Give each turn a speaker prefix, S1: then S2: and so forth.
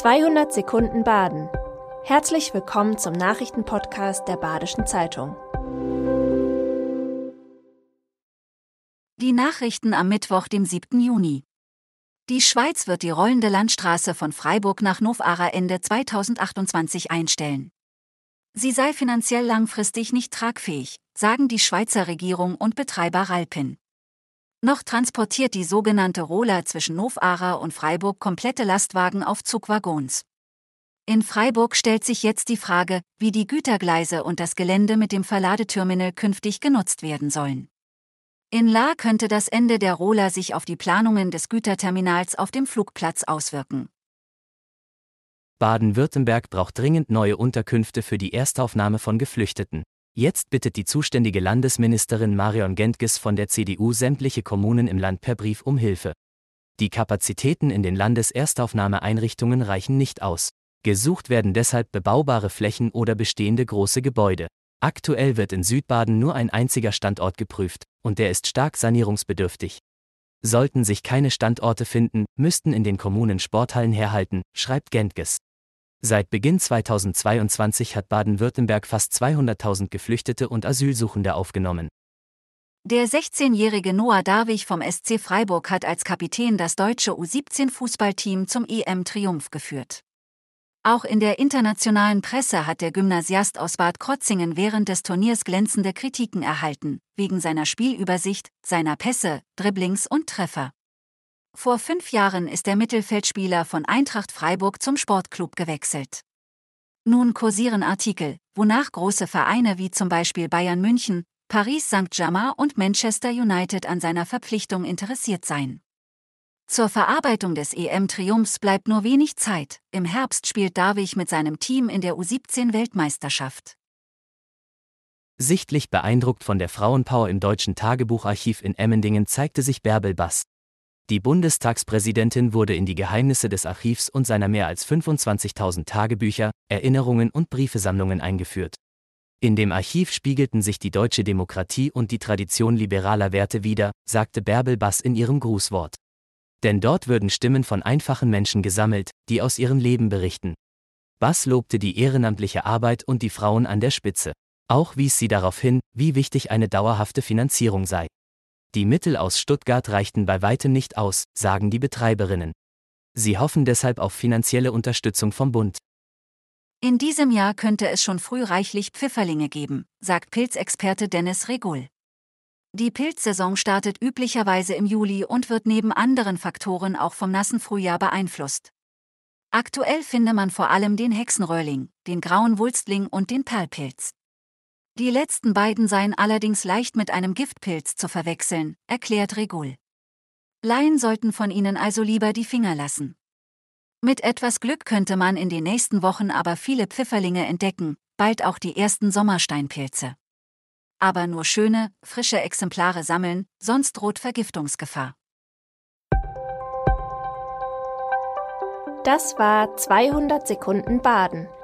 S1: 200 Sekunden Baden. Herzlich willkommen zum Nachrichtenpodcast der Badischen Zeitung.
S2: Die Nachrichten am Mittwoch, dem 7. Juni. Die Schweiz wird die rollende Landstraße von Freiburg nach Novara Ende 2028 einstellen. Sie sei finanziell langfristig nicht tragfähig, sagen die Schweizer Regierung und Betreiber Ralpin. Noch transportiert die sogenannte Rola zwischen Novara und Freiburg komplette Lastwagen auf Zugwaggons. In Freiburg stellt sich jetzt die Frage, wie die Gütergleise und das Gelände mit dem Verladeterminal künftig genutzt werden sollen. In La könnte das Ende der Rola sich auf die Planungen des Güterterminals auf dem Flugplatz auswirken.
S3: Baden-Württemberg braucht dringend neue Unterkünfte für die Erstaufnahme von Geflüchteten. Jetzt bittet die zuständige Landesministerin Marion Gentges von der CDU sämtliche Kommunen im Land per Brief um Hilfe. Die Kapazitäten in den Landeserstaufnahmeeinrichtungen reichen nicht aus. Gesucht werden deshalb bebaubare Flächen oder bestehende große Gebäude. Aktuell wird in Südbaden nur ein einziger Standort geprüft, und der ist stark sanierungsbedürftig. Sollten sich keine Standorte finden, müssten in den Kommunen Sporthallen herhalten, schreibt Gentges. Seit Beginn 2022 hat Baden-Württemberg fast 200.000 Geflüchtete und Asylsuchende aufgenommen.
S2: Der 16-jährige Noah Darwig vom SC Freiburg hat als Kapitän das deutsche U17-Fußballteam zum EM-Triumph geführt. Auch in der internationalen Presse hat der Gymnasiast aus Bad Krotzingen während des Turniers glänzende Kritiken erhalten, wegen seiner Spielübersicht, seiner Pässe, Dribblings und Treffer. Vor fünf Jahren ist der Mittelfeldspieler von Eintracht Freiburg zum Sportclub gewechselt. Nun kursieren Artikel, wonach große Vereine wie zum Beispiel Bayern München, Paris Saint-Germain und Manchester United an seiner Verpflichtung interessiert seien. Zur Verarbeitung des EM-Triumphs bleibt nur wenig Zeit. Im Herbst spielt Darwig mit seinem Team in der U17-Weltmeisterschaft.
S3: Sichtlich beeindruckt von der Frauenpower im Deutschen Tagebucharchiv in Emmendingen zeigte sich Bärbel Bass. Die Bundestagspräsidentin wurde in die Geheimnisse des Archivs und seiner mehr als 25.000 Tagebücher, Erinnerungen und Briefesammlungen eingeführt. In dem Archiv spiegelten sich die deutsche Demokratie und die Tradition liberaler Werte wider, sagte Bärbel Bass in ihrem Grußwort. Denn dort würden Stimmen von einfachen Menschen gesammelt, die aus ihrem Leben berichten. Bass lobte die ehrenamtliche Arbeit und die Frauen an der Spitze. Auch wies sie darauf hin, wie wichtig eine dauerhafte Finanzierung sei. Die Mittel aus Stuttgart reichten bei weitem nicht aus, sagen die Betreiberinnen. Sie hoffen deshalb auf finanzielle Unterstützung vom Bund.
S2: In diesem Jahr könnte es schon früh reichlich Pfifferlinge geben, sagt Pilzexperte Dennis Regul. Die Pilzsaison startet üblicherweise im Juli und wird neben anderen Faktoren auch vom nassen Frühjahr beeinflusst. Aktuell finde man vor allem den Hexenröhrling, den grauen Wulstling und den Perlpilz. Die letzten beiden seien allerdings leicht mit einem Giftpilz zu verwechseln, erklärt Regul. Laien sollten von ihnen also lieber die Finger lassen. Mit etwas Glück könnte man in den nächsten Wochen aber viele Pfifferlinge entdecken, bald auch die ersten Sommersteinpilze. Aber nur schöne, frische Exemplare sammeln, sonst droht Vergiftungsgefahr.
S1: Das war 200 Sekunden Baden.